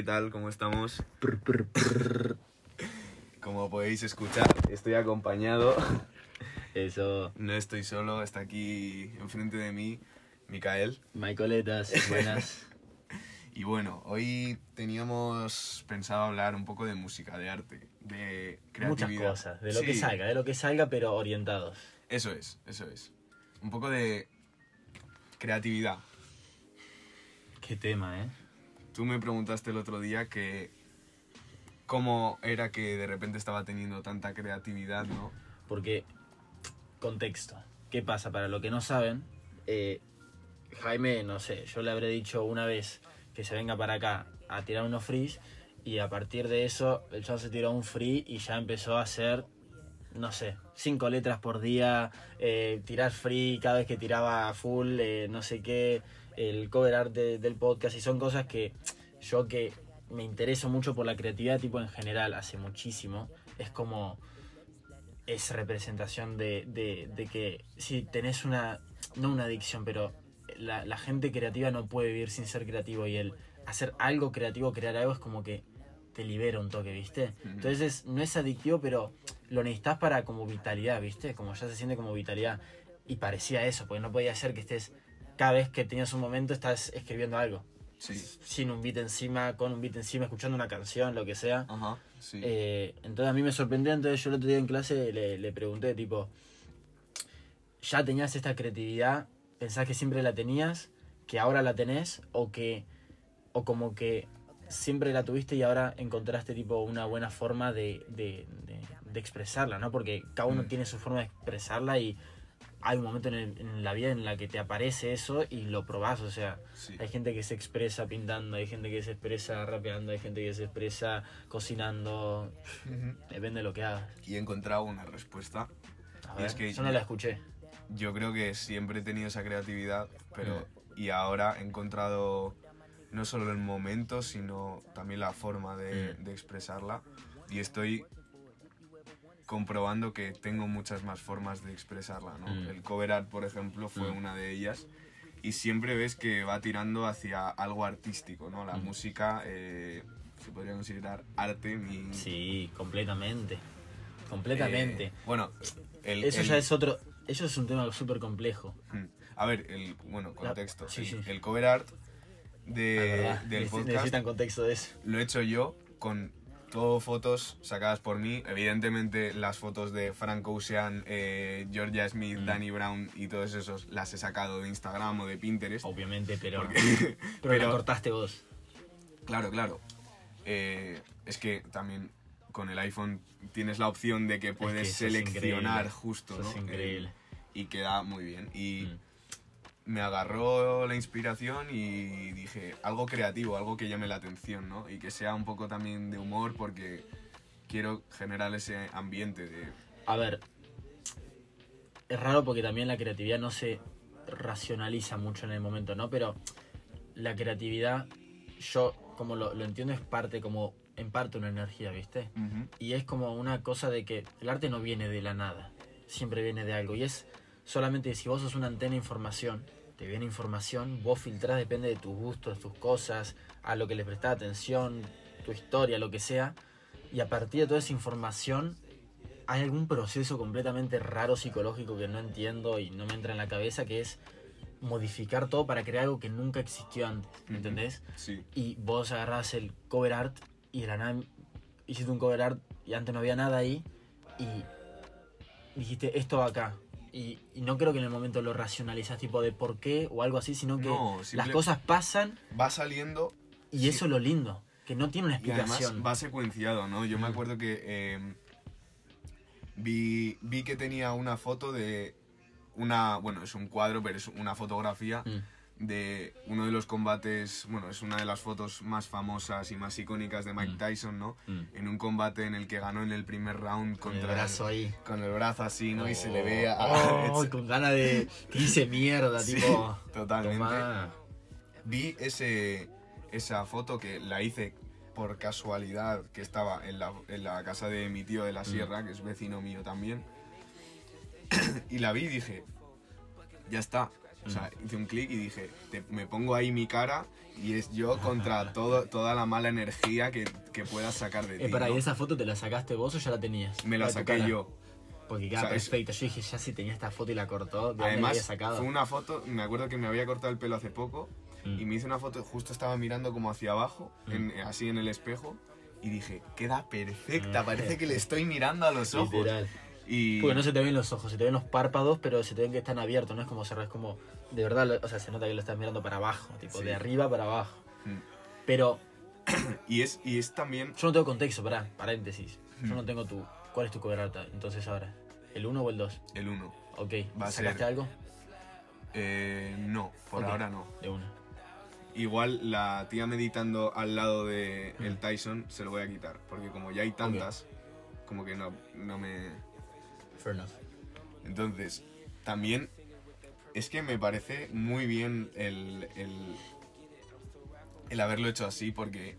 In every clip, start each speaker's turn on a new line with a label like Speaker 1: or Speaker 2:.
Speaker 1: ¿qué tal? ¿Cómo estamos? Como podéis escuchar, estoy acompañado.
Speaker 2: Eso.
Speaker 1: No estoy solo, está aquí enfrente de mí Micael.
Speaker 2: Michaeletas, buenas.
Speaker 1: Y bueno, hoy teníamos pensado hablar un poco de música, de arte, de
Speaker 2: Muchas
Speaker 1: creatividad.
Speaker 2: cosas, de lo que salga, de lo que salga, pero orientados.
Speaker 1: Eso es, eso es. Un poco de creatividad.
Speaker 2: Qué tema, ¿eh?
Speaker 1: Tú me preguntaste el otro día que cómo era que de repente estaba teniendo tanta creatividad, ¿no?
Speaker 2: Porque, contexto. ¿Qué pasa? Para los que no saben, eh, Jaime, no sé, yo le habré dicho una vez que se venga para acá a tirar unos frees y a partir de eso el chavo se tiró un free y ya empezó a hacer, no sé, cinco letras por día, eh, tirar free cada vez que tiraba full, eh, no sé qué, el cover art de- del podcast y son cosas que yo que me intereso mucho por la creatividad tipo en general hace muchísimo, es como es representación de, de, de que si tenés una, no una adicción, pero la, la gente creativa no puede vivir sin ser creativo y el hacer algo creativo, crear algo es como que te libera un toque, ¿viste? Entonces es- no es adictivo, pero lo necesitas para como vitalidad, ¿viste? Como ya se siente como vitalidad. Y parecía eso, porque no podía ser que estés, cada vez que tenías un momento, estás escribiendo algo.
Speaker 1: Sí.
Speaker 2: Sin un beat encima, con un beat encima, escuchando una canción, lo que sea.
Speaker 1: Ajá, sí.
Speaker 2: Eh, entonces a mí me sorprendió, entonces yo el otro día en clase le, le pregunté, tipo, ¿ya tenías esta creatividad? ¿Pensás que siempre la tenías? ¿Que ahora la tenés? ¿O que, o como que siempre la tuviste y ahora encontraste tipo una buena forma de, de, de- de expresarla, ¿no? Porque cada uno
Speaker 1: Mm.
Speaker 2: tiene su forma de expresarla y hay un momento en, el- en la vida en la que te aparece eso y lo probás, o sea,
Speaker 1: sí.
Speaker 2: hay gente que se expresa pintando, hay gente que se expresa rapeando, hay gente que se expresa cocinando.
Speaker 1: Ujú.
Speaker 2: Depende de lo que hagas.
Speaker 1: Y he encontrado una respuesta.
Speaker 2: A ver,
Speaker 1: es que
Speaker 2: yo no la escuché.
Speaker 1: Yo creo que siempre he tenido esa creatividad, pero
Speaker 2: Mm.
Speaker 1: y ahora he encontrado no solo el momento, sino también la forma de,
Speaker 2: Mm.
Speaker 1: de expresarla. Y estoy comprobando que tengo muchas más formas de expresarla, ¿no?
Speaker 2: Mm.
Speaker 1: El cover art, por ejemplo, fue
Speaker 2: Mm.
Speaker 1: una de ellas. Y siempre ves que va tirando hacia algo artístico, ¿no? La
Speaker 2: Mm.
Speaker 1: música eh, se podría considerar arte. Mi,
Speaker 2: Sí, completamente. Completamente.
Speaker 1: eh, bueno, el,
Speaker 2: eso
Speaker 1: el-
Speaker 2: ya es otro. Eso es un tema súper complejo.
Speaker 1: Mm. A ver, el, bueno,
Speaker 2: La-
Speaker 1: contexto.
Speaker 2: sí,
Speaker 1: el,
Speaker 2: sí.
Speaker 1: el cover art
Speaker 2: La
Speaker 1: de,
Speaker 2: verdad,
Speaker 1: del podcast
Speaker 2: Necesitan contexto de eso.
Speaker 1: lo he hecho yo con todo fotos sacadas por mí. Evidentemente las fotos de Frank Ocean, eh, Georgia Smith,
Speaker 2: Mm.
Speaker 1: Danny Brown y todos esos las he sacado de Instagram o de Pinterest.
Speaker 2: Obviamente, pero.
Speaker 1: Porque-
Speaker 2: pero, la
Speaker 1: pero-
Speaker 2: cortaste vos.
Speaker 1: Claro, claro. Eh, es que también con el iPhone tienes la opción de que puedes seleccionar
Speaker 2: increíble.
Speaker 1: justo,
Speaker 2: Eso
Speaker 1: ¿no?
Speaker 2: es increíble.
Speaker 1: Eh, y queda muy bien. Y
Speaker 2: Mm.
Speaker 1: Me agarró la inspiración y dije algo creativo, algo que llame la atención, ¿no? Y que sea un poco también de humor porque quiero generar ese ambiente de...
Speaker 2: A ver, es raro porque también la creatividad no se racionaliza mucho en el momento, ¿no? Pero la creatividad, yo como lo, lo entiendo, es parte, como en parte una energía, ¿viste? Y es como una cosa de que el arte no viene de la nada, siempre viene de algo. Y es solamente si vos sos una antena de información, te viene información, vos filtrás, depende de tus gustos, tus cosas, a lo que le prestás atención, tu historia, lo que sea. Y a partir de toda esa información, hay algún proceso completamente raro psicológico que no entiendo y no me entra en la cabeza, que es modificar todo para crear algo que nunca existió antes, ¿me. ¿entendés?
Speaker 1: Sí,
Speaker 2: y vos agarrás el cover art y de la nada hiciste un cover art y antes no había nada ahí y dijiste esto va acá. Y, y no creo que en el momento lo racionalizas tipo de por qué o algo así, sino que
Speaker 1: No,
Speaker 2: las cosas pasan
Speaker 1: va saliendo
Speaker 2: y
Speaker 1: Sí.
Speaker 2: eso es lo lindo, que no tiene una
Speaker 1: y además
Speaker 2: explicación.
Speaker 1: va secuenciado, ¿no? Yo me acuerdo que eh, vi, vi que tenía una foto de una, bueno, es un cuadro, pero es una fotografía
Speaker 2: Mm,
Speaker 1: de uno de los combates, bueno, es una de las fotos más famosas y más icónicas de Mike
Speaker 2: Mm.
Speaker 1: Tyson, ¿no?
Speaker 2: mm.
Speaker 1: En un combate en el que ganó en el primer round
Speaker 2: Con el brazo ahí.
Speaker 1: con el brazo así, ¿no? y se le ve a,
Speaker 2: oh, con ganas de que hice mierda,
Speaker 1: Sí,
Speaker 2: tipo.
Speaker 1: totalmente. Vi ese, esa foto que la hice por casualidad, que estaba en la, en la casa de mi tío de la
Speaker 2: Mm.
Speaker 1: sierra, que es vecino mío también. y la vi y dije, ya está. O sea, hice un clic y dije, te- me pongo ahí mi cara y es yo contra todo, toda la mala energía que, que puedas sacar de ti.
Speaker 2: Eh, para,
Speaker 1: ¿no?
Speaker 2: ¿y esa foto te la sacaste vos o ya la tenías?
Speaker 1: Me la saqué yo.
Speaker 2: Porque queda
Speaker 1: O sea,
Speaker 2: perfecta. Yo dije, ya si tenía esta foto y la cortó, ¿de dónde la
Speaker 1: Además,
Speaker 2: había sacado?
Speaker 1: fue una foto, me acuerdo que me había cortado el pelo hace poco
Speaker 2: Mm.
Speaker 1: y me hice una foto, justo estaba mirando como hacia abajo, en- así en el espejo, y dije, queda perfecta,
Speaker 2: Ah.
Speaker 1: parece que le estoy mirando a los ojos.
Speaker 2: Literal.
Speaker 1: Y
Speaker 2: Porque no se te ven los ojos, se te ven los párpados, pero se te ven que están abiertos, no es como cerrar, es como, de verdad, o sea, se nota que lo estás mirando para abajo, tipo,
Speaker 1: Sí.
Speaker 2: de arriba para abajo.
Speaker 1: Mm.
Speaker 2: Pero
Speaker 1: y es, y es también,
Speaker 2: yo no tengo contexto, pará, paréntesis. Yo
Speaker 1: Mm.
Speaker 2: no tengo tu, ¿cuál es tu cover art? Entonces ahora, ¿el 1 o el 2?
Speaker 1: el uno.
Speaker 2: Ok,
Speaker 1: Va
Speaker 2: ¿sacaste
Speaker 1: ser-
Speaker 2: algo?
Speaker 1: Eh, no, por ahora no.
Speaker 2: De una.
Speaker 1: Igual la tía meditando al lado de el
Speaker 2: Mm.
Speaker 1: Tyson se lo voy a quitar, porque como ya hay tantas, como que no, no me...
Speaker 2: Fair enough.
Speaker 1: Entonces, también es que me parece muy bien el, el, el haberlo hecho así, porque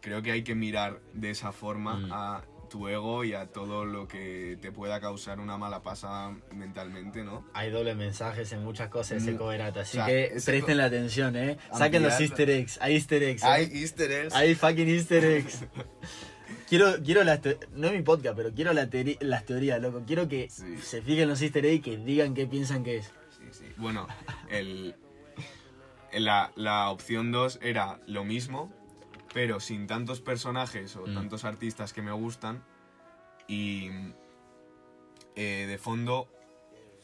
Speaker 1: creo que hay que mirar de esa forma
Speaker 2: Mm.
Speaker 1: a tu ego y a todo lo que te pueda causar una mala pasada mentalmente, ¿no?
Speaker 2: Hay doble mensajes en muchas cosas ese
Speaker 1: Mm.
Speaker 2: cover art, así
Speaker 1: O sea,
Speaker 2: que presten la atención, eh. Saquen los easter eggs, hay easter eggs. eh.
Speaker 1: Hay easter eggs.
Speaker 2: Hay fucking easter eggs. Quiero, quiero las no es mi podcast, pero quiero la teoría- las teorías, loco. Quiero que
Speaker 1: Sí.
Speaker 2: se fijen los easter eggs y que digan qué piensan que es.
Speaker 1: Sí, sí. Bueno, el, la, la opción 2 era lo mismo, pero sin tantos personajes o
Speaker 2: Mm.
Speaker 1: tantos artistas que me gustan. Y eh, de fondo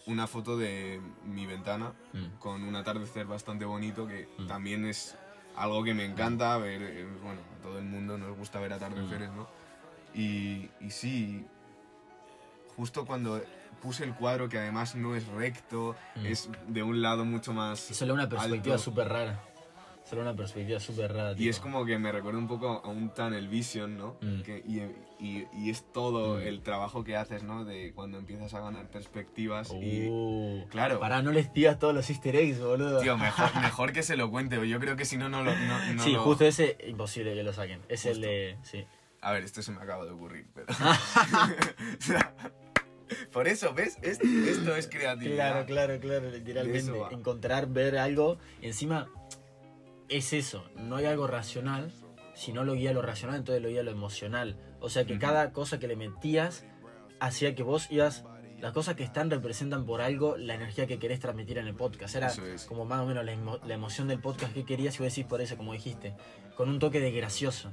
Speaker 1: una foto de mi ventana
Speaker 2: Mm.
Speaker 1: con un atardecer bastante bonito que
Speaker 2: Mm.
Speaker 1: también es algo que me encanta ver. eh, Bueno, a todo el mundo nos gusta ver atardeceres,
Speaker 2: Mm.
Speaker 1: ¿no? Y, y sí, justo cuando puse el cuadro que además no es recto,
Speaker 2: Mm.
Speaker 1: es de un lado mucho más...
Speaker 2: Es solo una perspectiva súper rara. Solo una perspectiva súper rara.
Speaker 1: Y
Speaker 2: tipo.
Speaker 1: es como que me recuerda un poco a un Tunnel Vision, ¿no?
Speaker 2: Mm.
Speaker 1: Que- y, y- y es todo
Speaker 2: Mm.
Speaker 1: el trabajo que haces, ¿no? De cuando empiezas a ganar perspectivas y...
Speaker 2: Uh,
Speaker 1: Claro.
Speaker 2: Pará, no les digas todos los easter eggs, boludo.
Speaker 1: Tío, mejor, mejor que se lo cuente, yo creo que si no, no lo... no- no
Speaker 2: sí,
Speaker 1: lo-
Speaker 2: justo ese, imposible que lo saquen. Es el de. Sí.
Speaker 1: A ver, esto se me acaba de ocurrir, pero... O sea, Por eso, ¿ves? Es- Esto es creatividad.
Speaker 2: Claro, claro, claro, literalmente. Encontrar, ver algo. Encima, es eso. No hay algo racional. Si no lo guía lo racional, entonces lo guía lo emocional. O sea que cada cosa que le metías hacía que vos ibas. Las cosas que están representan por algo la energía que querés transmitir en el podcast. Era
Speaker 1: es.
Speaker 2: como más o menos la, emo- la emoción del podcast que querías y vos decís por eso, como dijiste. Con un toque de gracioso.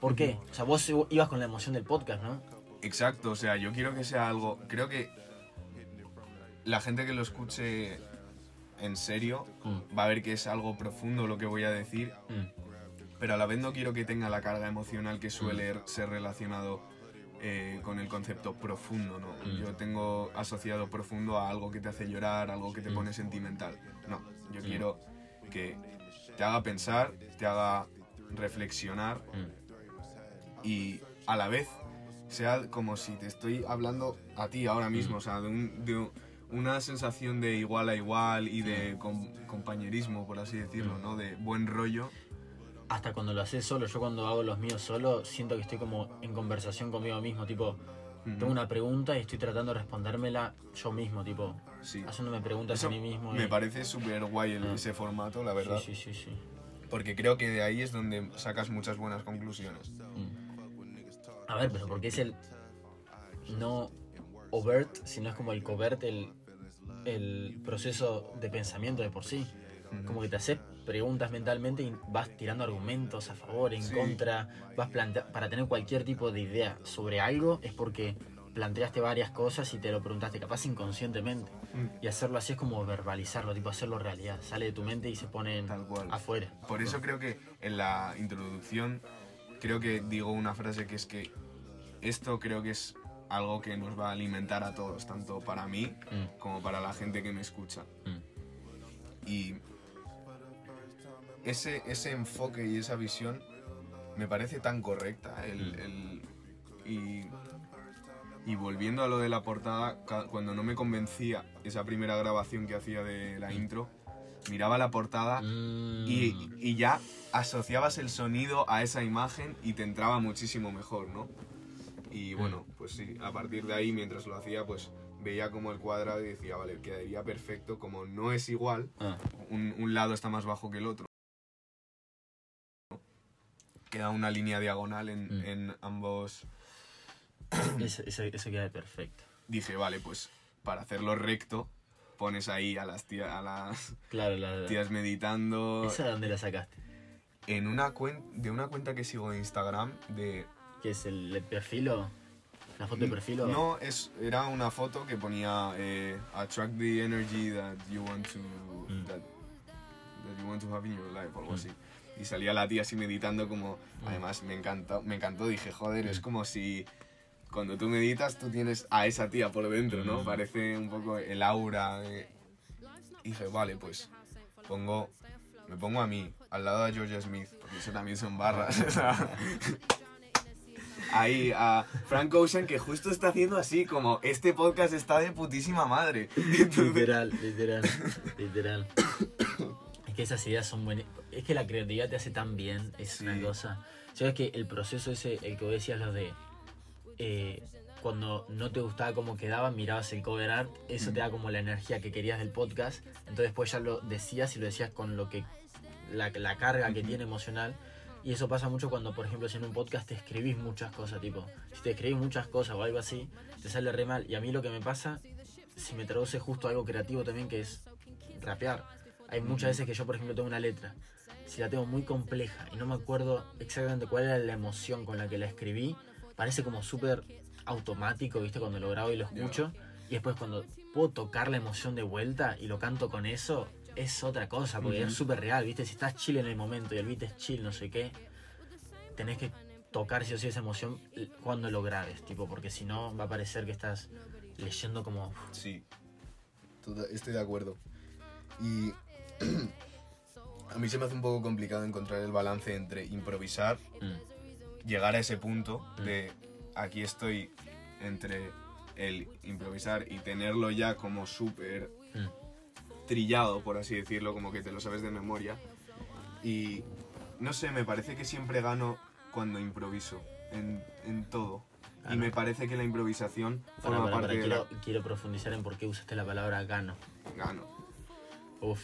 Speaker 2: ¿Por qué? O sea, vos ibas con la emoción del podcast, ¿no?
Speaker 1: Exacto, o sea, yo quiero que sea algo. Creo que la gente que lo escuche en serio
Speaker 2: Mm,
Speaker 1: va a ver que es algo profundo lo que voy a decir,
Speaker 2: mm,
Speaker 1: pero a la vez no quiero que tenga la carga emocional que suele ser relacionado eh, con el concepto profundo, ¿no?
Speaker 2: Mm.
Speaker 1: Yo tengo asociado profundo a algo que te hace llorar, algo que te
Speaker 2: Mm.
Speaker 1: pone sentimental. No, yo
Speaker 2: Mm.
Speaker 1: quiero que te haga pensar, te haga reflexionar
Speaker 2: mm.
Speaker 1: y a la vez sea como si te estoy hablando a ti ahora mismo, o sea, de, un- de un- una sensación de igual a igual y de com- compañerismo, por así decirlo, ¿no? De buen rollo.
Speaker 2: hasta cuando lo haces solo, yo cuando hago los míos solo, siento que estoy como en conversación conmigo mismo, tipo, tengo una pregunta y estoy tratando de respondérmela yo mismo, tipo,
Speaker 1: Sí.
Speaker 2: haciéndome preguntas
Speaker 1: Eso
Speaker 2: a mí mismo.
Speaker 1: me
Speaker 2: y-
Speaker 1: parece súper guay el-
Speaker 2: Ah.
Speaker 1: ese formato, la verdad,
Speaker 2: Sí, sí, sí, sí.
Speaker 1: porque creo que de ahí es donde sacas muchas buenas conclusiones.
Speaker 2: Mm. A ver, pero porque es el no overt, sino es como el covert, el, el proceso de pensamiento de por sí. Como que te haces preguntas mentalmente y vas tirando argumentos a favor, en
Speaker 1: Sí.
Speaker 2: contra, vas para tener cualquier tipo de idea sobre algo es porque planteaste varias cosas y te lo preguntaste capaz inconscientemente.
Speaker 1: Mm.
Speaker 2: Y hacerlo así es como verbalizarlo, tipo hacerlo realidad. Sale de tu mente y se pone
Speaker 1: Tal cual.
Speaker 2: afuera.
Speaker 1: Por eso creo que en la introducción creo que digo una frase que es que esto creo que es algo que nos va a alimentar a todos, tanto para mí
Speaker 2: Mm,
Speaker 1: como para la gente que me escucha.
Speaker 2: mm.
Speaker 1: Y ese, ese enfoque y esa visión me parece tan correcta. El, el- y, y volviendo a lo de la portada, cuando no me convencía esa primera grabación que hacía de la intro, miraba la portada
Speaker 2: Mm.
Speaker 1: y, y ya asociabas el sonido a esa imagen y te entraba muchísimo mejor, ¿no? Y bueno, pues sí, a partir de ahí, mientras lo hacía, pues veía como el cuadrado y decía, vale, quedaría perfecto, como no es igual,
Speaker 2: Ah,
Speaker 1: un, un lado está más bajo que el otro. Queda una línea diagonal en,
Speaker 2: Mm.
Speaker 1: en ambos.
Speaker 2: eso, eso, eso queda perfecto.
Speaker 1: Dije, vale, pues para hacerlo recto, pones ahí a las, tía- a las
Speaker 2: Claro, la,
Speaker 1: tías meditando.
Speaker 2: ¿Esa de dónde la sacaste?
Speaker 1: En una cuenta, de una cuenta que sigo de Instagram de...
Speaker 2: ¿Qué es el, el perfil o la foto de perfil
Speaker 1: No, es, era una foto que ponía eh, attract the energy that you want to
Speaker 2: Mm.
Speaker 1: that, that you want to have in your life o algo
Speaker 2: Mm.
Speaker 1: así. Y salía la tía así meditando como
Speaker 2: Mm.
Speaker 1: además me encantó, me encantó, dije, joder, es
Speaker 2: Mm.
Speaker 1: como si cuando tú meditas tú tienes a esa tía por dentro, ¿no?
Speaker 2: Mm.
Speaker 1: Parece un poco el aura de... Y dije, vale, pues pongo me pongo a mí al lado de Georgia Smith, porque eso también son barras. Ahí a Frank Ocean que justo está haciendo así, como este podcast está de putísima madre.
Speaker 2: Literal, literal, literal. Es que esas ideas son buenas. Es que la creatividad te hace tan bien, es
Speaker 1: Sí.
Speaker 2: una cosa. ¿Sabes que el proceso ese, el que vos decías, lo de eh, cuando no te gustaba cómo quedaba, mirabas el cover art, eso
Speaker 1: Mm.
Speaker 2: te da como la energía que querías del podcast. Entonces después ya lo decías y lo decías con lo que la, la carga que
Speaker 1: Ujú.
Speaker 2: tiene emocional. Y eso pasa mucho cuando, por ejemplo, si en un podcast te escribís muchas cosas, tipo, si te escribís muchas cosas o algo así, te sale re mal. Y a mí lo que me pasa, si me traduce justo a algo creativo también, que es rapear. Hay muchas veces que yo, por ejemplo, tengo una letra, si la tengo muy compleja y no me acuerdo exactamente cuál era la emoción con la que la escribí, parece como súper automático, ¿viste? Cuando lo grabo y lo escucho. Y después cuando puedo tocar la emoción de vuelta y lo canto con eso, es otra cosa, porque es súper real, ¿viste? Si estás chill en el momento y el beat es chill, no sé qué, tenés que tocar sí o sí esa emoción cuando lo grabes, tipo, porque si no va a parecer que estás leyendo como...
Speaker 1: Sí, estoy de acuerdo. Y a mí se me hace un poco complicado encontrar el balance entre improvisar,
Speaker 2: mm,
Speaker 1: llegar a ese punto
Speaker 2: Mm.
Speaker 1: de aquí estoy entre el improvisar y tenerlo ya como súper
Speaker 2: mm.
Speaker 1: Trillado, por así decirlo, como que te lo sabes de memoria. Y no sé, me parece que siempre gano cuando improviso, en, en todo. Y me parece que la improvisación
Speaker 2: Pará,
Speaker 1: forma parte
Speaker 2: pará,
Speaker 1: de
Speaker 2: quiero, quiero profundizar en por qué usaste la palabra gano.
Speaker 1: la... Gano.
Speaker 2: Uf.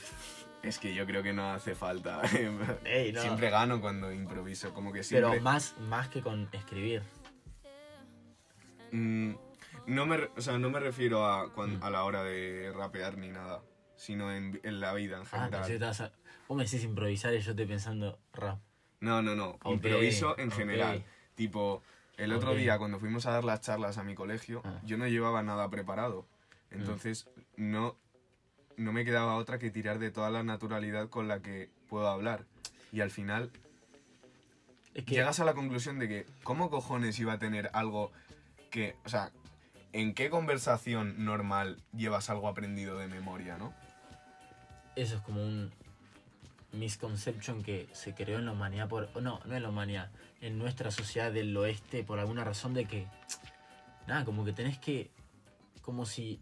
Speaker 1: Es que yo creo que no hace falta.
Speaker 2: Ey, no.
Speaker 1: Siempre gano cuando improviso, como que
Speaker 2: Pero
Speaker 1: siempre...
Speaker 2: más, más que con escribir.
Speaker 1: Mm, no, me, o sea, no me refiero a, cuan-
Speaker 2: Mm.
Speaker 1: a la hora de rapear ni nada, sino en, en la vida en
Speaker 2: Ah,
Speaker 1: general.
Speaker 2: que estabas a- Vos me decís improvisar y yo estoy pensando rap.
Speaker 1: No, no, no.
Speaker 2: Ok,
Speaker 1: Improviso en
Speaker 2: ok.
Speaker 1: general. Tipo, el otro día cuando fuimos a dar las charlas a mi colegio,
Speaker 2: Ah.
Speaker 1: yo no llevaba nada preparado. Entonces, no, no me quedaba otra que tirar de toda la naturalidad con la que puedo hablar. Y al final
Speaker 2: Es que
Speaker 1: llegas a la conclusión de que, ¿cómo cojones iba a tener algo que, o sea, ¿en qué conversación normal llevas algo aprendido de memoria, no?
Speaker 2: Eso es como un misconception que se creó en la humanidad por... No, no en la humanidad. En nuestra sociedad del oeste por alguna razón de que... Nada, como que tenés que... Como si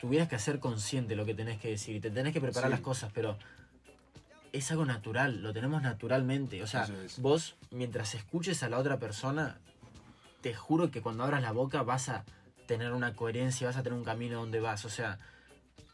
Speaker 2: tuvieras que hacer consciente lo que tenés que decir. Y te tenés que preparar
Speaker 1: Sí.
Speaker 2: las cosas, pero... Es algo natural, lo tenemos naturalmente. O sea,
Speaker 1: es.
Speaker 2: vos, mientras escuches a la otra persona, te juro que cuando abras la boca vas a tener una coherencia, vas a tener un camino donde vas. O sea,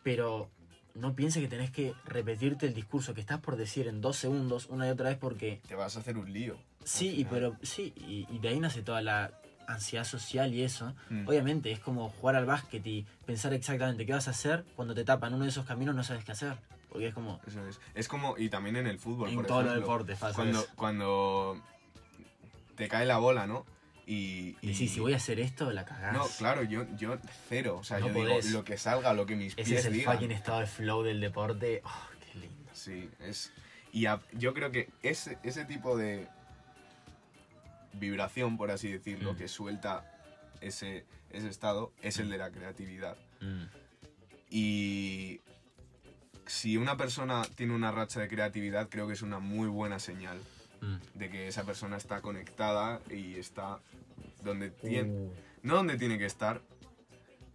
Speaker 2: pero no pienses que tenés que repetirte el discurso que estás por decir en dos segundos una y otra vez porque
Speaker 1: Te vas a hacer un lío.
Speaker 2: sí, y pero sí, y, y de ahí nace toda la ansiedad social y eso.
Speaker 1: Mm.
Speaker 2: Obviamente es como jugar al básquet y pensar exactamente qué vas a hacer cuando te tapan uno de esos caminos no sabes qué hacer. Porque es como
Speaker 1: Eso es. Es como, y también en el fútbol,
Speaker 2: en
Speaker 1: por
Speaker 2: todos los deportes pasa
Speaker 1: cuando, cuando te cae la bola, ¿no? Y,
Speaker 2: Y decís, si voy a hacer esto, la cagás.
Speaker 1: No, claro, yo, yo cero. O sea,
Speaker 2: No
Speaker 1: yo digo lo que salga, lo que mis
Speaker 2: Ese
Speaker 1: pies
Speaker 2: es el
Speaker 1: digan.
Speaker 2: fucking estado de flow del deporte. Oh, qué lindo.
Speaker 1: Sí, es. Y a- yo creo que ese, ese tipo de vibración, por así decirlo,
Speaker 2: Mm.
Speaker 1: que suelta ese, ese estado, es el de la creatividad.
Speaker 2: Mm,
Speaker 1: Y si una persona tiene una racha de creatividad, creo que es una muy buena señal
Speaker 2: mm.
Speaker 1: de que esa persona está conectada y está donde tiene,
Speaker 2: Uh,
Speaker 1: no donde tiene que estar,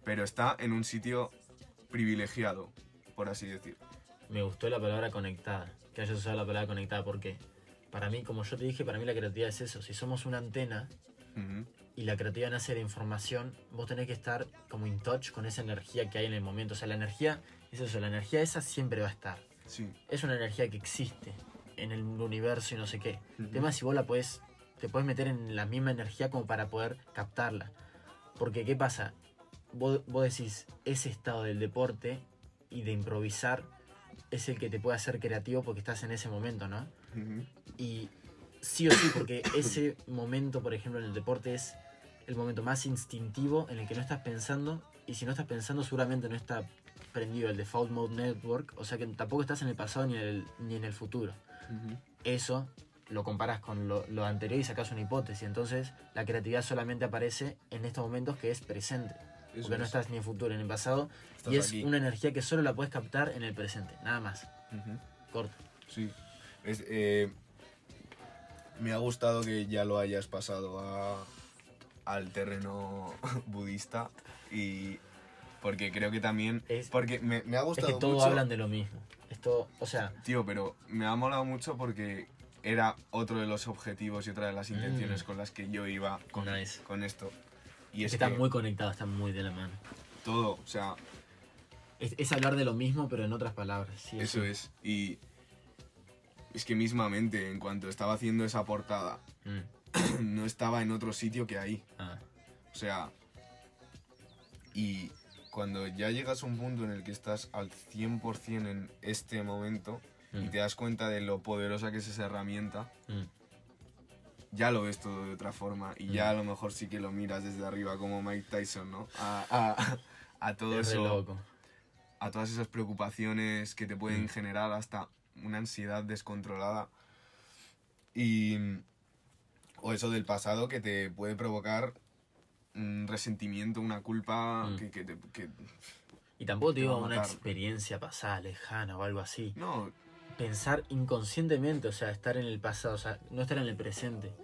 Speaker 1: pero está en un sitio privilegiado, por así decir.
Speaker 2: me gustó la palabra conectada. Que hayas usado la palabra conectada porque para mí, como yo te dije, para mí la creatividad es eso. Si somos una antena, y la creatividad nace de información, vos tenés que estar como in touch con esa energía que hay en el momento. O sea, la energía, es eso, la energía esa siempre va a estar.
Speaker 1: Sí.
Speaker 2: Es una energía que existe en el universo y no sé qué. El
Speaker 1: Ujú.
Speaker 2: tema es si vos la podés, te puedes meter en la misma energía como para poder captarla. Porque, ¿qué pasa? Vos, vos decís, ese estado del deporte y de improvisar es el que te puede hacer creativo porque estás en ese momento, ¿no?
Speaker 1: Ujú.
Speaker 2: Y sí o sí, porque ese momento, por ejemplo, en el deporte es el momento más instintivo en el que no estás pensando. Y si no estás pensando, seguramente no está prendido el Default Mode Network. O sea que tampoco estás en el pasado ni en el, ni en el futuro. Eso lo comparas con lo, lo anterior y sacas una hipótesis. Entonces, la creatividad solamente aparece en estos momentos que es presente.
Speaker 1: Eso
Speaker 2: porque no
Speaker 1: es.
Speaker 2: estás ni en futuro ni en pasado.
Speaker 1: Estás
Speaker 2: y es
Speaker 1: aquí.
Speaker 2: una energía que solo la puedes captar en el presente. Nada más. Corto.
Speaker 1: Sí. Es, eh, me ha gustado que ya lo hayas pasado a- al terreno budista y porque creo que también
Speaker 2: Es-
Speaker 1: porque me, me ha
Speaker 2: Es
Speaker 1: gustado
Speaker 2: que todos hablan de lo mismo. Esto, o sea,
Speaker 1: tío pero me ha molado mucho porque era otro de los objetivos y otra de las intenciones
Speaker 2: Mm.
Speaker 1: con las que yo iba con,
Speaker 2: Nice.
Speaker 1: con esto y
Speaker 2: es
Speaker 1: es
Speaker 2: que
Speaker 1: que
Speaker 2: están muy conectados, están muy de la mano.
Speaker 1: todo o sea
Speaker 2: Es, es hablar de lo mismo, pero en otras palabras. sí,
Speaker 1: Eso
Speaker 2: sí.
Speaker 1: es. Y es que mismamente, en cuanto estaba haciendo esa portada,
Speaker 2: Mm,
Speaker 1: no estaba en otro sitio que ahí.
Speaker 2: ah,
Speaker 1: O sea, y cuando ya llegas a un punto en el que estás al 100% en este momento y
Speaker 2: mm,
Speaker 1: te das cuenta de lo poderosa que es esa herramienta,
Speaker 2: mm.
Speaker 1: ya lo ves todo de otra forma y
Speaker 2: Mm.
Speaker 1: ya a lo mejor sí que lo miras desde arriba como Mike Tyson, ¿no? A, a- a todo
Speaker 2: Es
Speaker 1: eso
Speaker 2: loco.
Speaker 1: a todas esas preocupaciones que te pueden
Speaker 2: Mm.
Speaker 1: generar hasta una ansiedad descontrolada y o eso del pasado que te puede provocar un resentimiento, una culpa
Speaker 2: Mm.
Speaker 1: que, que te- que-
Speaker 2: Y tampoco te digo
Speaker 1: a
Speaker 2: una experiencia pasada, lejana o algo así.
Speaker 1: no
Speaker 2: Pensar inconscientemente, o sea, estar en el pasado, o sea, no estar en el presente.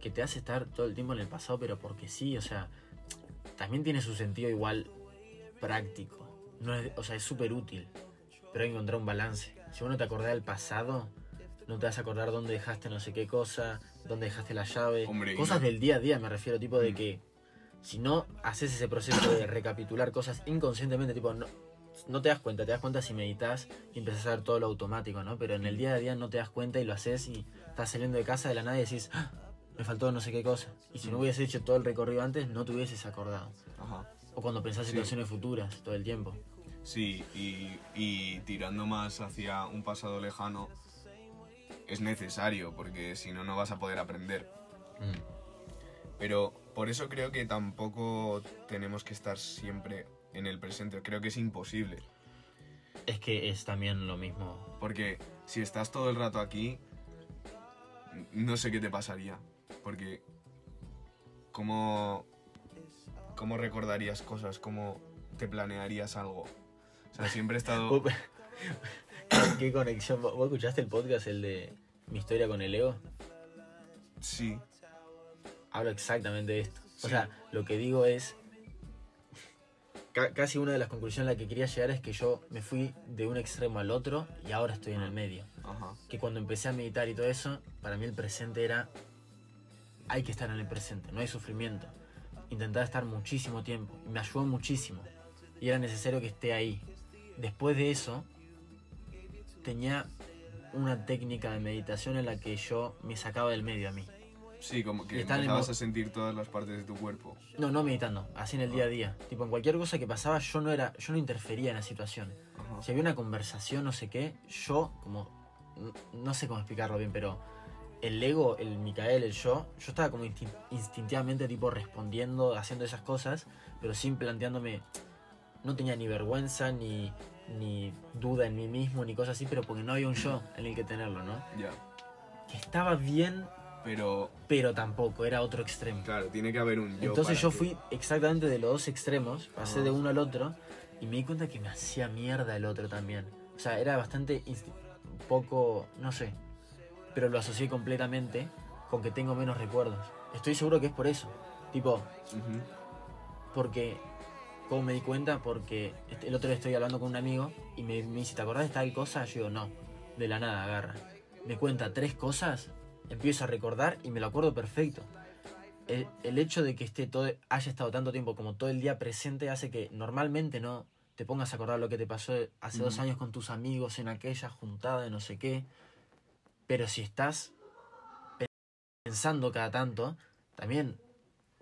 Speaker 2: Que te hace estar todo el tiempo en el pasado, pero porque sí, o sea, también tiene su sentido igual práctico. No es, o sea, es súper útil, pero hay que encontrar un balance. Si vos no te acordás del pasado, no te vas a acordar dónde dejaste no sé qué cosa, dónde dejaste la llave.
Speaker 1: Hombre,
Speaker 2: cosas
Speaker 1: no-
Speaker 2: del día a día, me refiero, tipo de
Speaker 1: Mm.
Speaker 2: que si no haces ese proceso de recapitular cosas inconscientemente, tipo, no, no te das cuenta, te das cuenta si meditas y empezás a ver todo lo automático, ¿no? Pero en el día a día no te das cuenta y lo haces y estás saliendo de casa de la nada y decís, "Ah, me faltó no sé qué cosa. Y si no
Speaker 1: Mm.
Speaker 2: hubieses hecho todo el recorrido antes, no te hubieses acordado.
Speaker 1: ajá.
Speaker 2: O cuando pensás
Speaker 1: Sí.
Speaker 2: situaciones futuras todo el tiempo.
Speaker 1: sí y, y tirando más hacia un pasado lejano es necesario porque si no no vas a poder aprender Pero por eso creo que tampoco tenemos que estar siempre en el presente. Creo que es imposible.
Speaker 2: Es que es también lo mismo.
Speaker 1: Porque si estás todo el rato aquí, no sé qué te pasaría. Porque ¿cómo, cómo recordarías cosas? ¿Cómo te planearías algo? O sea, siempre he estado...
Speaker 2: ¿Qué conexión? ¿Vos vos escuchaste el podcast, el de Mi historia con el ego?
Speaker 1: Sí,
Speaker 2: Hablo exactamente de esto. O
Speaker 1: Sí.
Speaker 2: sea, lo que digo es. ca- casi una de las conclusiones a la que quería llegar es que yo me fui de un extremo al otro y ahora estoy en el medio.
Speaker 1: ajá.
Speaker 2: Que cuando empecé a meditar y todo eso, para mí el presente era. Hay que estar en el presente, no hay sufrimiento. Intentaba estar muchísimo tiempo y me ayudó muchísimo. Y era necesario que esté ahí. Después de eso, tenía una técnica de meditación en la que yo me sacaba del medio a mí.
Speaker 1: Sí, como que
Speaker 2: en
Speaker 1: empezabas a sentir todas las partes de tu cuerpo.
Speaker 2: No, no meditando, así en el día a día. Tipo, en cualquier cosa que pasaba, yo no era, yo no interfería en la situación.
Speaker 1: Ajá.
Speaker 2: Si había una conversación, no sé qué, yo, como, no sé cómo explicarlo bien, pero el ego, el Micael, el yo, yo estaba como instin- instintivamente, tipo, respondiendo, haciendo esas cosas, pero sin planteándome, no tenía ni vergüenza, ni, ni duda en mí mismo, ni cosas así, pero porque no había un yo en el que tenerlo, ¿no?
Speaker 1: Ya.
Speaker 2: Que estaba bien,
Speaker 1: Pero,
Speaker 2: pero tampoco, era otro extremo.
Speaker 1: claro, tiene que haber un yo.
Speaker 2: Entonces yo fui exactamente de los dos extremos, pasé de
Speaker 1: Ajá.
Speaker 2: uno al otro y me di cuenta que me hacía mierda el otro también. O sea, era bastante poco, no sé, pero lo asocié completamente con que tengo menos recuerdos. Estoy seguro que es por eso. Tipo, porque, ¿cómo me di cuenta? Porque este- el otro día estoy hablando con un amigo y me, me dice, ¿te acordás de tal cosa? Yo digo, no, de la nada, agarra. Me cuenta tres cosas, empiezo a recordar y me lo acuerdo perfecto. el, el hecho de que esté todo, haya estado tanto tiempo como todo el día presente hace que normalmente no te pongas a acordar lo que te pasó hace dos años con tus amigos en aquella juntada de no sé qué. Pero si estás pensando cada tanto, también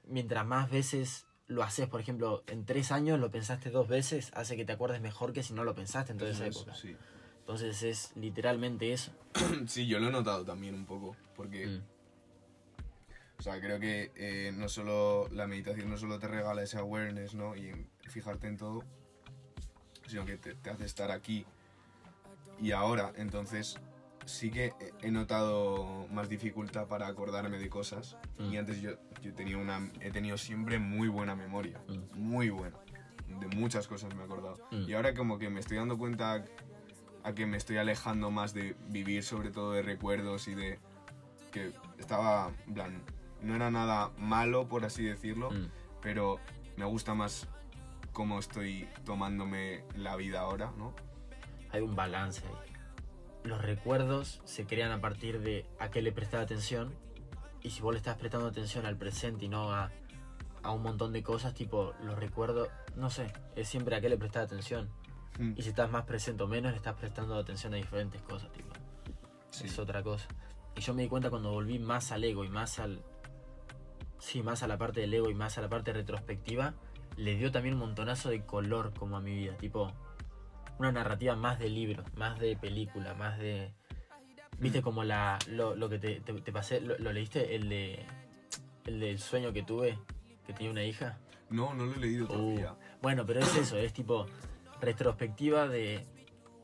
Speaker 2: mientras más veces lo haces, por ejemplo, en tres años lo pensaste dos veces, hace que te acuerdes mejor que si no lo pensaste en toda esa época.
Speaker 1: sí.
Speaker 2: Entonces es literalmente eso.
Speaker 1: Sí, yo lo he notado también un poco, porque,
Speaker 2: Mm.
Speaker 1: o sea, creo que eh, no solo la meditación no solo te regala ese awareness, ¿no? Y en fijarte en todo, sino que te, te hace estar aquí y ahora. Entonces, sí que he- he notado más dificultad para acordarme de cosas.
Speaker 2: Mm.
Speaker 1: Y antes yo, yo tenía una, he tenido siempre muy buena memoria,
Speaker 2: Mm.
Speaker 1: muy buena. De muchas cosas me he acordado.
Speaker 2: Mm.
Speaker 1: Y ahora como que me estoy dando cuenta a que me estoy alejando más de vivir sobre todo de recuerdos y de que estaba, en plan, no era nada malo por así decirlo,
Speaker 2: Mm.
Speaker 1: pero me gusta más cómo estoy tomándome la vida ahora, ¿no?
Speaker 2: Hay un balance ahí. Los recuerdos se crean a partir de a qué le prestas atención. Y si vos le estás prestando atención al presente y no a, a un montón de cosas, tipo los recuerdos, no sé, es siempre a qué le prestas atención.
Speaker 1: Mm,
Speaker 2: Y si estás más presente o menos, le estás prestando atención a diferentes cosas, tipo.
Speaker 1: sí.
Speaker 2: Es otra cosa. Y yo me di cuenta cuando volví más al ego y más al. Sí, más a la parte del ego y más a la parte retrospectiva, le dio también un montonazo de color como a mi vida. Tipo, una narrativa más de libro, más de película, más de. ¿Viste
Speaker 1: Mm.
Speaker 2: como la, lo, lo que te, te- te pasé? Lo, lo leíste? El de. El del sueño que tuve, que tenía una hija.
Speaker 1: No, no lo he leído todavía.
Speaker 2: Bueno, pero es eso, es tipo retrospectiva de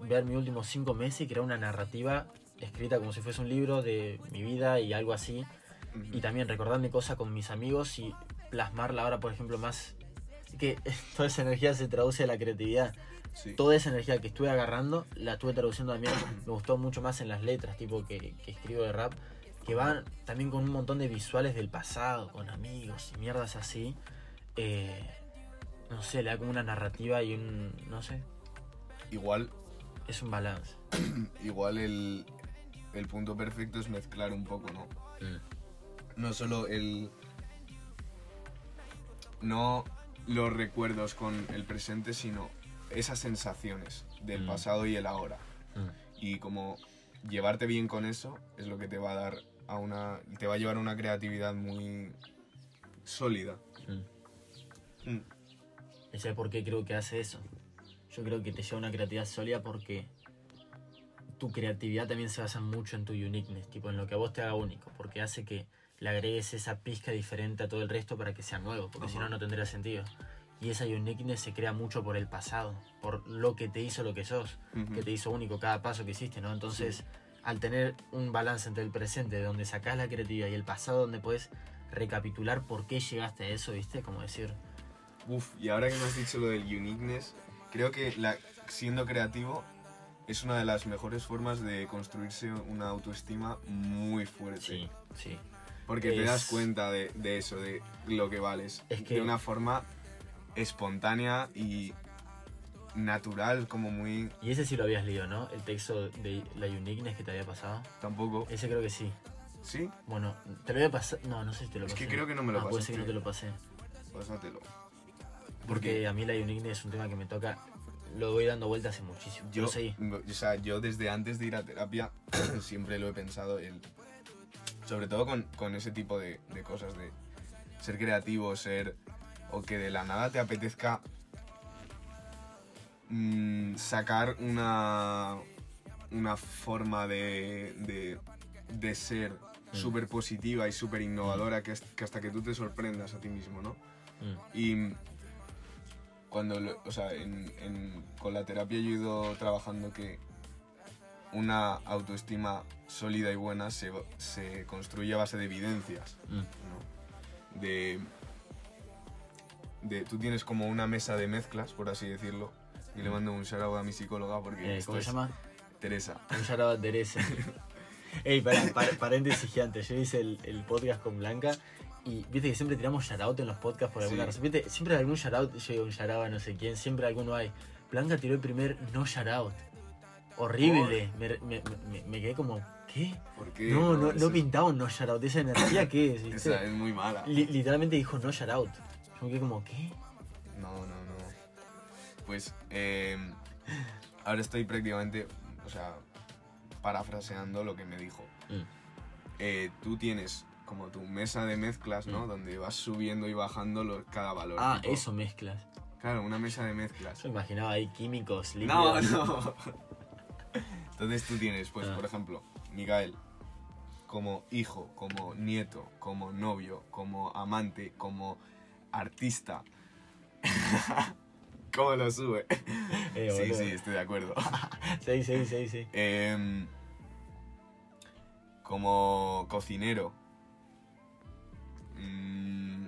Speaker 2: ver mis últimos cinco meses y crear una narrativa escrita como si fuese un libro de mi vida y algo así. Y también recordarme cosas con mis amigos y plasmarla ahora, por ejemplo, más... Que toda esa energía se traduce a la creatividad.
Speaker 1: Sí.
Speaker 2: Toda esa energía que estuve agarrando, la estuve traduciendo también. Me gustó mucho más en las letras, tipo que, que escribo de rap, que van también con un montón de visuales del pasado, con amigos y mierdas así. Eh, no sé, le da como una narrativa y un. No sé,
Speaker 1: Igual,
Speaker 2: es un balance.
Speaker 1: igual el, el punto perfecto es mezclar un poco, ¿no? no solo el no los recuerdos con el presente sino esas sensaciones del
Speaker 2: Mm.
Speaker 1: pasado y el ahora
Speaker 2: Mm.
Speaker 1: y como llevarte bien con eso es lo que te va a dar a una te va a llevar a una creatividad muy sólida
Speaker 2: Mm. ¿Y sabes por qué creo que hace eso? Yo creo que te lleva una creatividad sólida porque tu creatividad también se basa mucho en tu uniqueness, tipo en lo que a vos te haga único, porque hace que le agregues esa pizca diferente a todo el resto para que sea nuevo, porque si no, no tendría sentido. Y esa uniqueness se crea mucho por el pasado, por lo que te hizo lo que sos, que te hizo único cada paso que hiciste, ¿no? Entonces, al tener un balance entre el presente, de donde sacás la creatividad, y el pasado, donde puedes recapitular por qué llegaste a eso, ¿viste? Como decir,
Speaker 1: Uf, y ahora que me has dicho lo del uniqueness, creo que la, siendo creativo es una de las mejores formas de construirse una autoestima muy fuerte.
Speaker 2: sí, sí.
Speaker 1: Porque te das
Speaker 2: Es-
Speaker 1: cuenta de, de eso, de lo que vales.
Speaker 2: Es que-
Speaker 1: De una forma espontánea y natural, como muy...
Speaker 2: Y ese sí lo habías leído, ¿no? El texto de la uniqueness que te había pasado.
Speaker 1: Tampoco...
Speaker 2: Ese creo que sí.
Speaker 1: ¿Sí?
Speaker 2: Bueno, te lo había pasado. No, no sé si te lo
Speaker 1: Es
Speaker 2: pasé.
Speaker 1: que creo que no me lo
Speaker 2: Ah, puede ser que no te lo pasé.
Speaker 1: Pásatelo.
Speaker 2: Porque a mí la uniqueness es un tema que me toca. Lo voy dando vueltas hace muchísimo.
Speaker 1: Yo,
Speaker 2: sí.
Speaker 1: o sea, yo desde antes de ir a terapia siempre lo he pensado, el, sobre todo con, con ese tipo de, de cosas, de ser creativo, ser... o que de la nada te apetezca mm, sacar una, una forma de, de, de ser
Speaker 2: Mm.
Speaker 1: súper positiva y súper innovadora que hasta que tú te sorprendas a ti mismo, ¿no?
Speaker 2: Mm,
Speaker 1: Y cuando, lo- o sea, en- en- con la terapia yo he ido trabajando que una autoestima sólida y buena se, se construye a base de evidencias,
Speaker 2: mm,
Speaker 1: ¿no? De, de, tú tienes como una mesa de mezclas, por así decirlo, y le mando un shout out a mi psicóloga porque
Speaker 2: Eh, ¿Cómo se llama?
Speaker 1: Teresa.
Speaker 2: Un shout a Teresa. Ey, paréntesis gigante. Yo hice el, el podcast con Blanca y viste que siempre tiramos shoutout en los podcasts por alguna
Speaker 1: Sí.
Speaker 2: razón. Viste, siempre hay algún shoutout, yo digo un shoutout a no sé quién, siempre alguno hay. Blanca tiró el primer no shoutout. horrible. Me, me- me- me quedé como, ¿qué?
Speaker 1: ¿Por qué?
Speaker 2: No, no, no
Speaker 1: Eso-
Speaker 2: pintaba un no shoutout. ¿Esa energía qué es?
Speaker 1: Esa es muy mala.
Speaker 2: Li- literalmente dijo no shoutout. Yo me quedé como, ¿qué?
Speaker 1: No, no, no. Pues eh, ahora estoy prácticamente, o sea, parafraseando lo que me dijo.
Speaker 2: Mm.
Speaker 1: Eh, tú tienes como tu mesa de mezclas, ¿no?
Speaker 2: Mm.
Speaker 1: Donde vas subiendo y bajando los- cada valor.
Speaker 2: Ah,
Speaker 1: tipo-
Speaker 2: eso mezclas.
Speaker 1: Claro, una mesa de mezclas.
Speaker 2: Yo imaginaba ahí químicos,
Speaker 1: No,
Speaker 2: líquidos.
Speaker 1: no. Entonces tú tienes, pues,
Speaker 2: Ah.
Speaker 1: por ejemplo, Miguel, como hijo, como nieto, como novio, como amante, como artista. ¿Cómo lo sube?
Speaker 2: Eh,
Speaker 1: sí, sí, estoy de acuerdo.
Speaker 2: Sí, sí, sí, sí.
Speaker 1: Em, como cocinero, mm,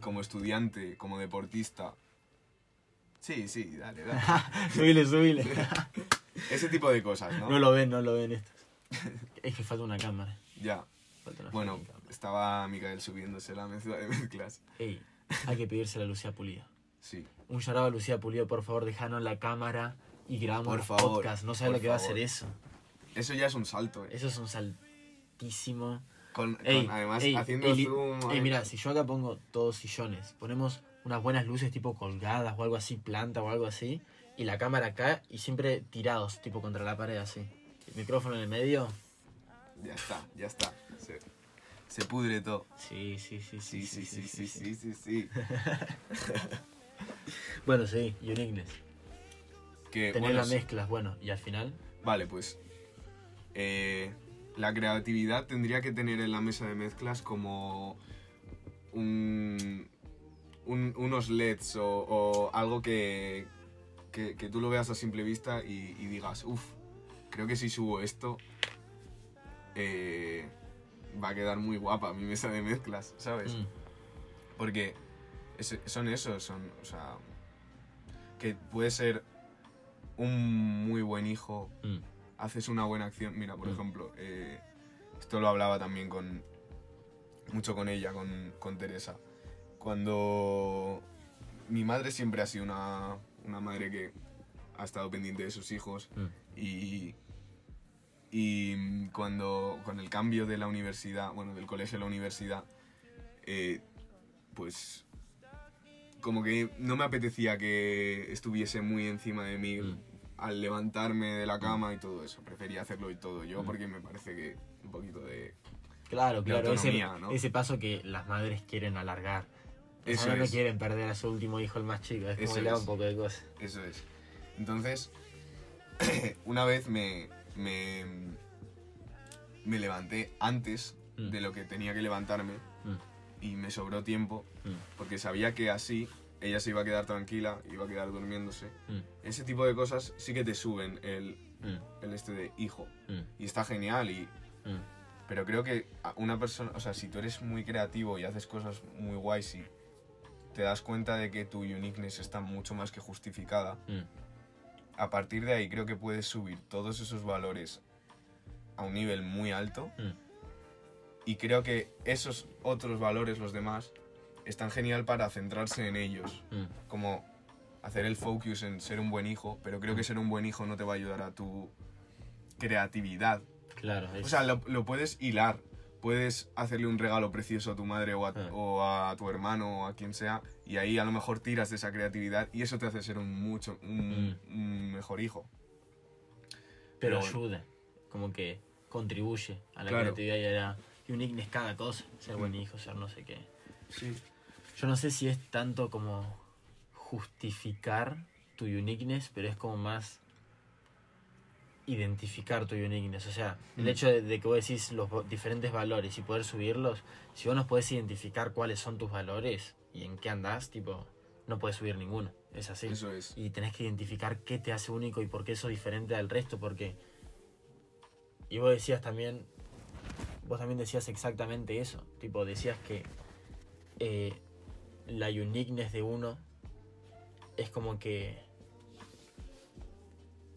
Speaker 1: como estudiante, como deportista. Sí, sí, dale, dale.
Speaker 2: subile, subile.
Speaker 1: Ese tipo de cosas, ¿no?
Speaker 2: No lo ven, no lo ven estos. Es que falta una cámara.
Speaker 1: Ya.
Speaker 2: Una
Speaker 1: Bueno,
Speaker 2: cámara.
Speaker 1: estaba Micael subiéndose la mezcla de mezclas.
Speaker 2: Ey, hay que pedírsela a Lucía Pulido.
Speaker 1: Sí.
Speaker 2: Un llamado a Lucía Pulido, por favor, dejanos la cámara y grabamos
Speaker 1: Por favor,
Speaker 2: podcasts. No sabes lo que va a
Speaker 1: favor.
Speaker 2: hacer eso.
Speaker 1: Eso ya es un salto, ¿eh?
Speaker 2: Eso es un saltísimo.
Speaker 1: Con, con-
Speaker 2: Ey,
Speaker 1: además,
Speaker 2: ey,
Speaker 1: haciendo
Speaker 2: ey,
Speaker 1: zoom.
Speaker 2: ey, mira, si yo acá pongo todos sillones, ponemos unas buenas luces tipo colgadas o algo así, planta o algo así, y la cámara acá y siempre tirados, tipo contra la pared así. El micrófono en el medio.
Speaker 1: Ya está, ya está. Se, se pudre todo.
Speaker 2: Sí, sí, sí,
Speaker 1: Sí, sí, sí, sí, sí, sí, sí.
Speaker 2: Bueno, sí, uniqueness.
Speaker 1: Que,
Speaker 2: Tener
Speaker 1: bueno,
Speaker 2: las
Speaker 1: sí.
Speaker 2: mezclas, bueno, y al final.
Speaker 1: Vale, pues. eh, la creatividad tendría que tener en la mesa de mezclas como un, un- unos LEDs o, o algo que, que, que tú lo veas a simple vista y, y digas, uff, creo que si subo esto eh, va a quedar muy guapa mi mesa de mezclas, ¿sabes?
Speaker 2: mm,
Speaker 1: Porque es- son esos, son, o sea, que puede ser un muy buen hijo,
Speaker 2: mm,
Speaker 1: haces una buena acción. Mira, por
Speaker 2: Mm.
Speaker 1: ejemplo, eh, esto lo hablaba también con mucho con ella, con, con Teresa. Cuando mi madre siempre ha sido una, una madre que ha estado pendiente de sus hijos
Speaker 2: mm,
Speaker 1: y, y cuando con el cambio de la universidad, bueno, del colegio a la universidad, eh, pues como que no me apetecía que estuviese muy encima de mí
Speaker 2: Mm.
Speaker 1: Al levantarme de la cama y todo eso. Prefería hacerlo y todo yo
Speaker 2: Mm.
Speaker 1: porque me parece que un poquito de...
Speaker 2: Claro,
Speaker 1: de
Speaker 2: claro. Ese, ese paso que las madres quieren alargar.
Speaker 1: Eso
Speaker 2: no
Speaker 1: es.
Speaker 2: quieren perder a su último hijo, el más chico. Es como le da un poco de cosas.
Speaker 1: Eso es. Entonces, una vez me, me, me levanté antes
Speaker 2: Mm.
Speaker 1: de lo que tenía que levantarme
Speaker 2: Mm,
Speaker 1: y me sobró tiempo
Speaker 2: mm,
Speaker 1: porque sabía que así ella se iba a quedar tranquila, iba a quedar durmiéndose.
Speaker 2: mm,
Speaker 1: Ese tipo de cosas sí que te suben el,
Speaker 2: mm,
Speaker 1: el este de hijo.
Speaker 2: Mm,
Speaker 1: y está genial y
Speaker 2: mm.
Speaker 1: pero creo que una persona, o sea, si tú eres muy creativo y haces cosas muy guays y te das cuenta de que tu uniqueness está mucho más que justificada, a partir de ahí creo que puedes subir todos esos valores a un nivel muy alto. Y creo que esos otros valores, los demás, están genial para centrarse en ellos,
Speaker 2: mm.
Speaker 1: como hacer el focus en ser un buen hijo, pero creo que ser un buen hijo no te va a ayudar a tu creatividad.
Speaker 2: Claro, es-
Speaker 1: O sea, lo, lo puedes hilar, puedes hacerle un regalo precioso a tu madre o a,
Speaker 2: Ah.
Speaker 1: o a tu hermano o a quien sea, y ahí a lo mejor tiras de esa creatividad y eso te hace ser un mucho un-
Speaker 2: Mm.
Speaker 1: un mejor hijo.
Speaker 2: pero
Speaker 1: pero
Speaker 2: ayuda. Como que contribuye a la
Speaker 1: Claro.
Speaker 2: creatividad y a la uniqueness cada cosa. Ser buen
Speaker 1: Mm.
Speaker 2: hijo, ser no sé qué.
Speaker 1: Sí.
Speaker 2: Yo no sé si es tanto como justificar tu uniqueness, pero es como más identificar tu uniqueness. O sea, el
Speaker 1: Mm.
Speaker 2: hecho de, de que vos decís los diferentes valores y poder subirlos, si vos no podés identificar cuáles son tus valores y en qué andás, tipo, no puedes subir ninguno. Es así.
Speaker 1: Eso es.
Speaker 2: Y tenés que identificar qué te hace único y por qué eso es diferente al resto, porque... Y vos decías también, vos también decías exactamente eso, tipo, decías que eh, la uniqueness de uno es como que...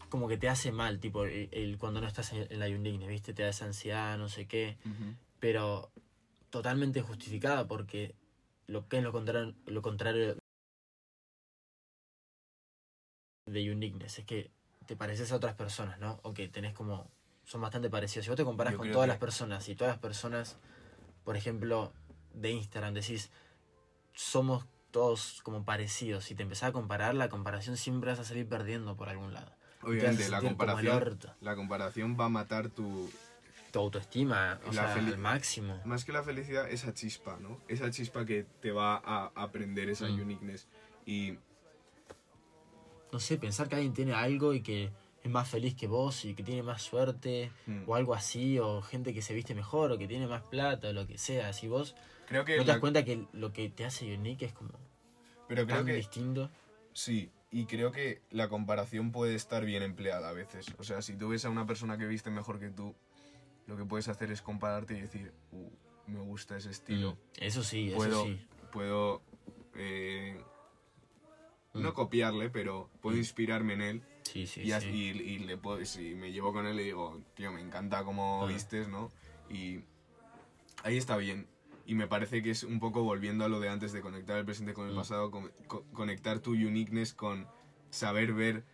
Speaker 2: Como que te hace mal, tipo, el, el- cuando no estás en, en la uniqueness, ¿viste? Te da esa ansiedad, no sé qué, pero totalmente justificada porque lo que es lo contrario, lo contrario de uniqueness es que te pareces a otras personas, ¿no? O que tenés como. son bastante parecidos. Si vos te comparás
Speaker 1: Yo
Speaker 2: con todas
Speaker 1: que-
Speaker 2: las personas y todas las personas, por ejemplo, de Instagram, decís, somos todos como parecidos. Si te empezás a comparar, la comparación siempre vas a salir perdiendo por algún lado.
Speaker 1: Obviamente, la comparación, la comparación va a matar tu...
Speaker 2: Tu autoestima, o
Speaker 1: La
Speaker 2: sea, máximo.
Speaker 1: Más que la felicidad, esa chispa, ¿no? Esa chispa que te va a aprender esa
Speaker 2: Mm.
Speaker 1: uniqueness. Y
Speaker 2: no sé, pensar que alguien tiene algo y que es más feliz que vos y que tiene más suerte
Speaker 1: Mm.
Speaker 2: o algo así, o gente que se viste mejor o que tiene más plata o lo que sea. Si vos
Speaker 1: creo que...
Speaker 2: no te das cuenta que lo que te hace unique es como
Speaker 1: pero creo
Speaker 2: tan
Speaker 1: que...
Speaker 2: distinto.
Speaker 1: Sí, y creo que la comparación puede estar bien empleada a veces. O sea, si tú ves a una persona que viste mejor que tú, lo que puedes hacer es compararte y decir, uh, me gusta ese estilo.
Speaker 2: Mm, Eso sí,
Speaker 1: puedo,
Speaker 2: eso sí.
Speaker 1: puedo eh,
Speaker 2: Mm.
Speaker 1: no copiarle, pero puedo
Speaker 2: Mm.
Speaker 1: inspirarme en él
Speaker 2: Sí, sí,
Speaker 1: y,
Speaker 2: sí.
Speaker 1: y- y le puedo, si me llevo con él y digo, tío, me encanta cómo
Speaker 2: Ah.
Speaker 1: vistes, ¿no? Y ahí está bien. Y me parece que es un poco volviendo a lo de antes de conectar el presente con el
Speaker 2: Mm.
Speaker 1: pasado, con- co- conectar tu uniqueness con saber ver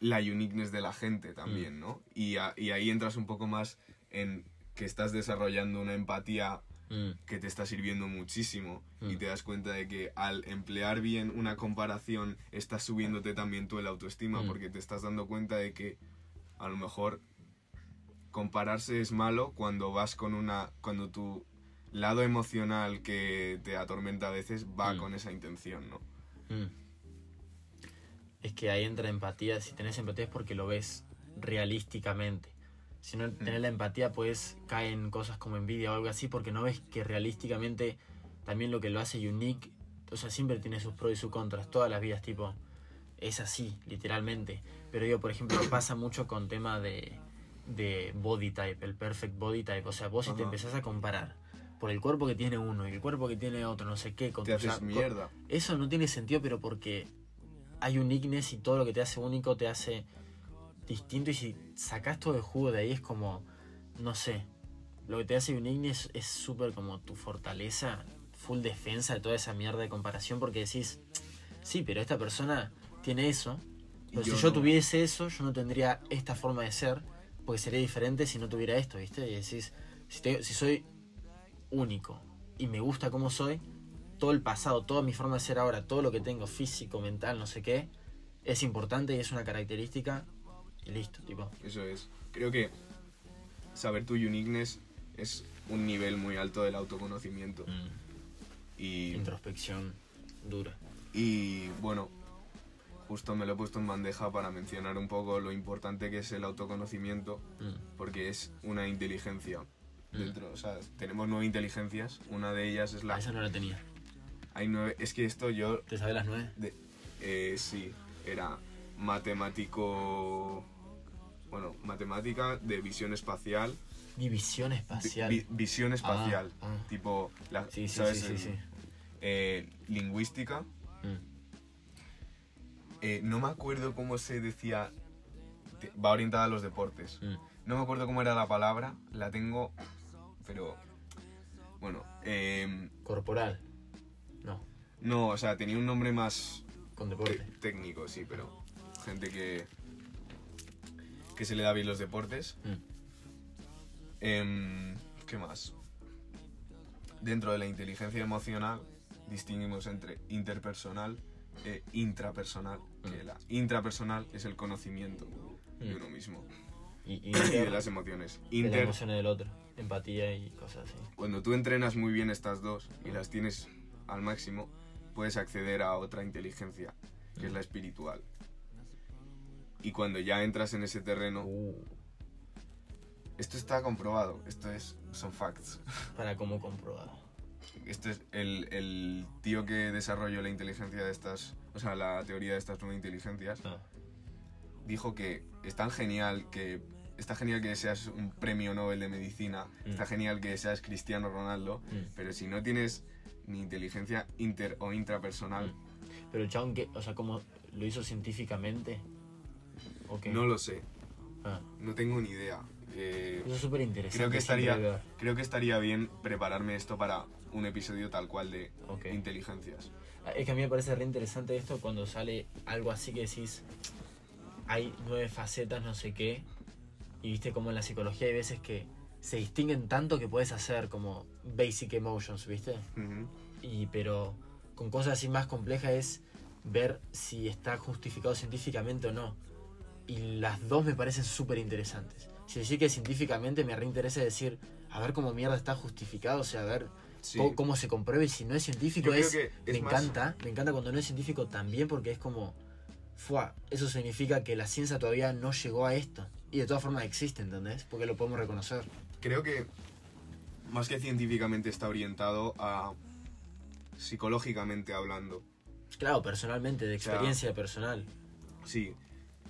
Speaker 1: la uniqueness de la gente
Speaker 2: Mm.
Speaker 1: también, ¿no? Y, a- y ahí entras un poco más en que estás desarrollando una empatía
Speaker 2: Mm,
Speaker 1: que te está sirviendo muchísimo y
Speaker 2: Mm.
Speaker 1: te das cuenta de que al emplear bien una comparación estás subiéndote también tú el autoestima
Speaker 2: Mm.
Speaker 1: porque te estás dando cuenta de que a lo mejor compararse es malo cuando vas con una cuando tu lado emocional que te atormenta a veces va
Speaker 2: Mm.
Speaker 1: con esa intención, ¿no?
Speaker 2: mm. Es que ahí entra empatía. Si tenés empatía es porque lo ves realísticamente. Si no tenés la empatía, pues caen cosas como envidia o algo así, porque no ves que realísticamente también lo que lo hace unique, o sea, siempre tiene sus pros y sus contras, todas las vidas, tipo, es así, literalmente. Pero digo, por ejemplo, pasa mucho con tema de, de body type, el perfect body type. O sea, vos si te
Speaker 1: Ajá.
Speaker 2: empezás a comparar por el cuerpo que tiene uno y el cuerpo que tiene otro, no sé qué, con
Speaker 1: Te haces
Speaker 2: con-
Speaker 1: mierda.
Speaker 2: eso no tiene sentido, pero porque hay uniqueness y todo lo que te hace único te hace distinto. Y si sacas todo el jugo de ahí es como, no sé, lo que te hace uniqueness es súper como tu fortaleza, full defensa de toda esa mierda de comparación, porque decís, sí, pero esta persona tiene eso. Pero
Speaker 1: yo
Speaker 2: si yo
Speaker 1: no.
Speaker 2: tuviese eso, yo no tendría esta forma de ser, porque sería diferente si no tuviera esto, ¿viste? Y decís, si, te- si soy único y me gusta como soy, todo el pasado, toda mi forma de ser ahora, todo lo que tengo, físico, mental, no sé qué, es importante y es una característica y listo, tipo.
Speaker 1: Eso es. Creo que saber tu uniqueness es un nivel muy alto del autoconocimiento. Y
Speaker 2: Introspección dura.
Speaker 1: Y bueno, justo me lo he puesto en bandeja para mencionar un poco lo importante que es el autoconocimiento,
Speaker 2: Mm,
Speaker 1: porque es una inteligencia.
Speaker 2: Mm.
Speaker 1: Dentro, o sea, tenemos nueve inteligencias, una de ellas es la...
Speaker 2: Ah, esa no la tenía.
Speaker 1: Hay nueve, es que esto yo,
Speaker 2: ¿Te sabes las nueve?
Speaker 1: de- eh, sí, era matemático, bueno, matemática de visión espacial,
Speaker 2: División
Speaker 1: vi-
Speaker 2: espacial.
Speaker 1: vi- visión espacial,
Speaker 2: ah.
Speaker 1: tipo, la,
Speaker 2: sí, sí,
Speaker 1: ¿sabes?
Speaker 2: sí, sí,
Speaker 1: El-
Speaker 2: sí.
Speaker 1: eh, lingüística,
Speaker 2: Mm,
Speaker 1: Eh, no me acuerdo cómo se decía. Va orientada a los deportes.
Speaker 2: mm.
Speaker 1: No me acuerdo cómo era la palabra. La tengo. Pero. Bueno. em,
Speaker 2: Corporal. No,
Speaker 1: no, o sea, tenía un nombre más
Speaker 2: con
Speaker 1: te-
Speaker 2: deporte.
Speaker 1: técnico, sí, pero. Gente que. Que se le da bien los deportes.
Speaker 2: Mm,
Speaker 1: Em, ¿Qué más? Dentro de la inteligencia emocional distinguimos entre interpersonal e intrapersonal. Que
Speaker 2: Mm.
Speaker 1: la intrapersonal es el conocimiento de
Speaker 2: Mm.
Speaker 1: uno mismo
Speaker 2: Y, y
Speaker 1: y de
Speaker 2: inter-
Speaker 1: las emociones.
Speaker 2: de las
Speaker 1: Inter,
Speaker 2: emociones del otro. Empatía y cosas así.
Speaker 1: cuando tú entrenas muy bien estas dos y las tienes al máximo, puedes acceder a otra inteligencia, que es la espiritual. Y cuando ya entras en ese terreno,
Speaker 2: Uh,
Speaker 1: esto está comprobado, esto es, son facts.
Speaker 2: para cómo comprobado.
Speaker 1: Este es el, el tío que desarrolló la inteligencia de estas, o sea, la teoría de estas nueve inteligencias,
Speaker 2: Ah,
Speaker 1: dijo que es tan genial que está genial que seas un premio Nobel de medicina,
Speaker 2: Mm.
Speaker 1: está genial que seas Cristiano Ronaldo,
Speaker 2: mm.
Speaker 1: pero si no tienes ni inteligencia inter o intrapersonal,
Speaker 2: Pero el chabón, que, o sea, ¿cómo lo hizo científicamente?
Speaker 1: No lo sé,
Speaker 2: Ah,
Speaker 1: no tengo ni idea. Eh,
Speaker 2: eso es súper interesante.
Speaker 1: creo que estaría creo que estaría bien prepararme esto para un episodio tal cual de
Speaker 2: Ok.
Speaker 1: inteligencias.
Speaker 2: Ah, Es que a mí me parece re interesante esto cuando sale algo así que decís, hay nueve facetas, no sé qué. Y viste como en la psicología hay veces que se distinguen tanto que puedes hacer como basic emotions, ¿viste? Y pero con cosas así más complejas es ver si está justificado científicamente o no. Y las dos me parecen súper interesantes. Si decir que científicamente me reinteresa decir, a ver cómo mierda está justificado, o sea, a ver
Speaker 1: Sí.
Speaker 2: cómo se compruebe y si no es científico es, me
Speaker 1: más-
Speaker 2: encanta, me encanta cuando no es científico también porque es como, fuá, eso significa que la ciencia todavía no llegó a esto. Y de todas formas existe, ¿entendés? Porque lo podemos reconocer.
Speaker 1: Creo que más que científicamente está orientado a psicológicamente hablando.
Speaker 2: Claro, personalmente, de
Speaker 1: O sea,
Speaker 2: experiencia personal.
Speaker 1: Sí.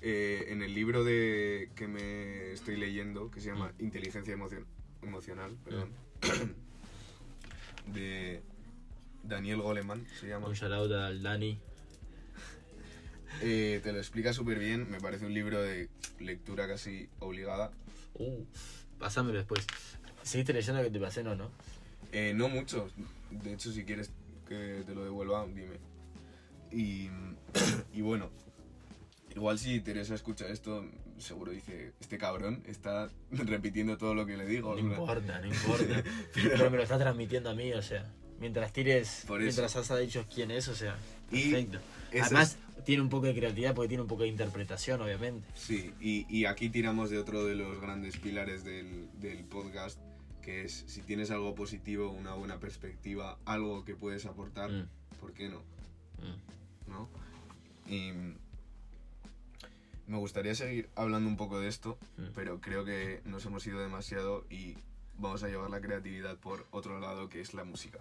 Speaker 1: eh, en el libro de que me estoy leyendo, que se llama Inteligencia Emocio- Emocional, perdón, de Daniel Goleman, se llama.
Speaker 2: Un shout out al Dani.
Speaker 1: Eh, te lo explica súper bien, me parece un libro de lectura casi obligada.
Speaker 2: Uh, pasámelo después. ¿Seguiste leyendo que te pasé? No, ¿no?
Speaker 1: Eh, no mucho, de hecho si quieres que te lo devuelva, dime. Y, y bueno, igual si Teresa escucha esto, seguro dice, este cabrón está repitiendo todo lo que le digo.
Speaker 2: No importa, no importa. Pero me lo está transmitiendo a mí, o sea. Mientras tires, mientras has dicho quién es, o sea. Perfecto. Además, tiene un poco de creatividad porque tiene un poco de interpretación, obviamente.
Speaker 1: Sí, y, y aquí tiramos de otro de los grandes pilares del, del podcast, que es si tienes algo positivo, una buena perspectiva, algo que puedes aportar,
Speaker 2: Mm,
Speaker 1: ¿por qué no?
Speaker 2: mm.
Speaker 1: ¿No? Y me gustaría seguir hablando un poco de esto,
Speaker 2: Mm.
Speaker 1: pero creo que nos hemos ido demasiado y vamos a llevar la creatividad por otro lado, que es la música.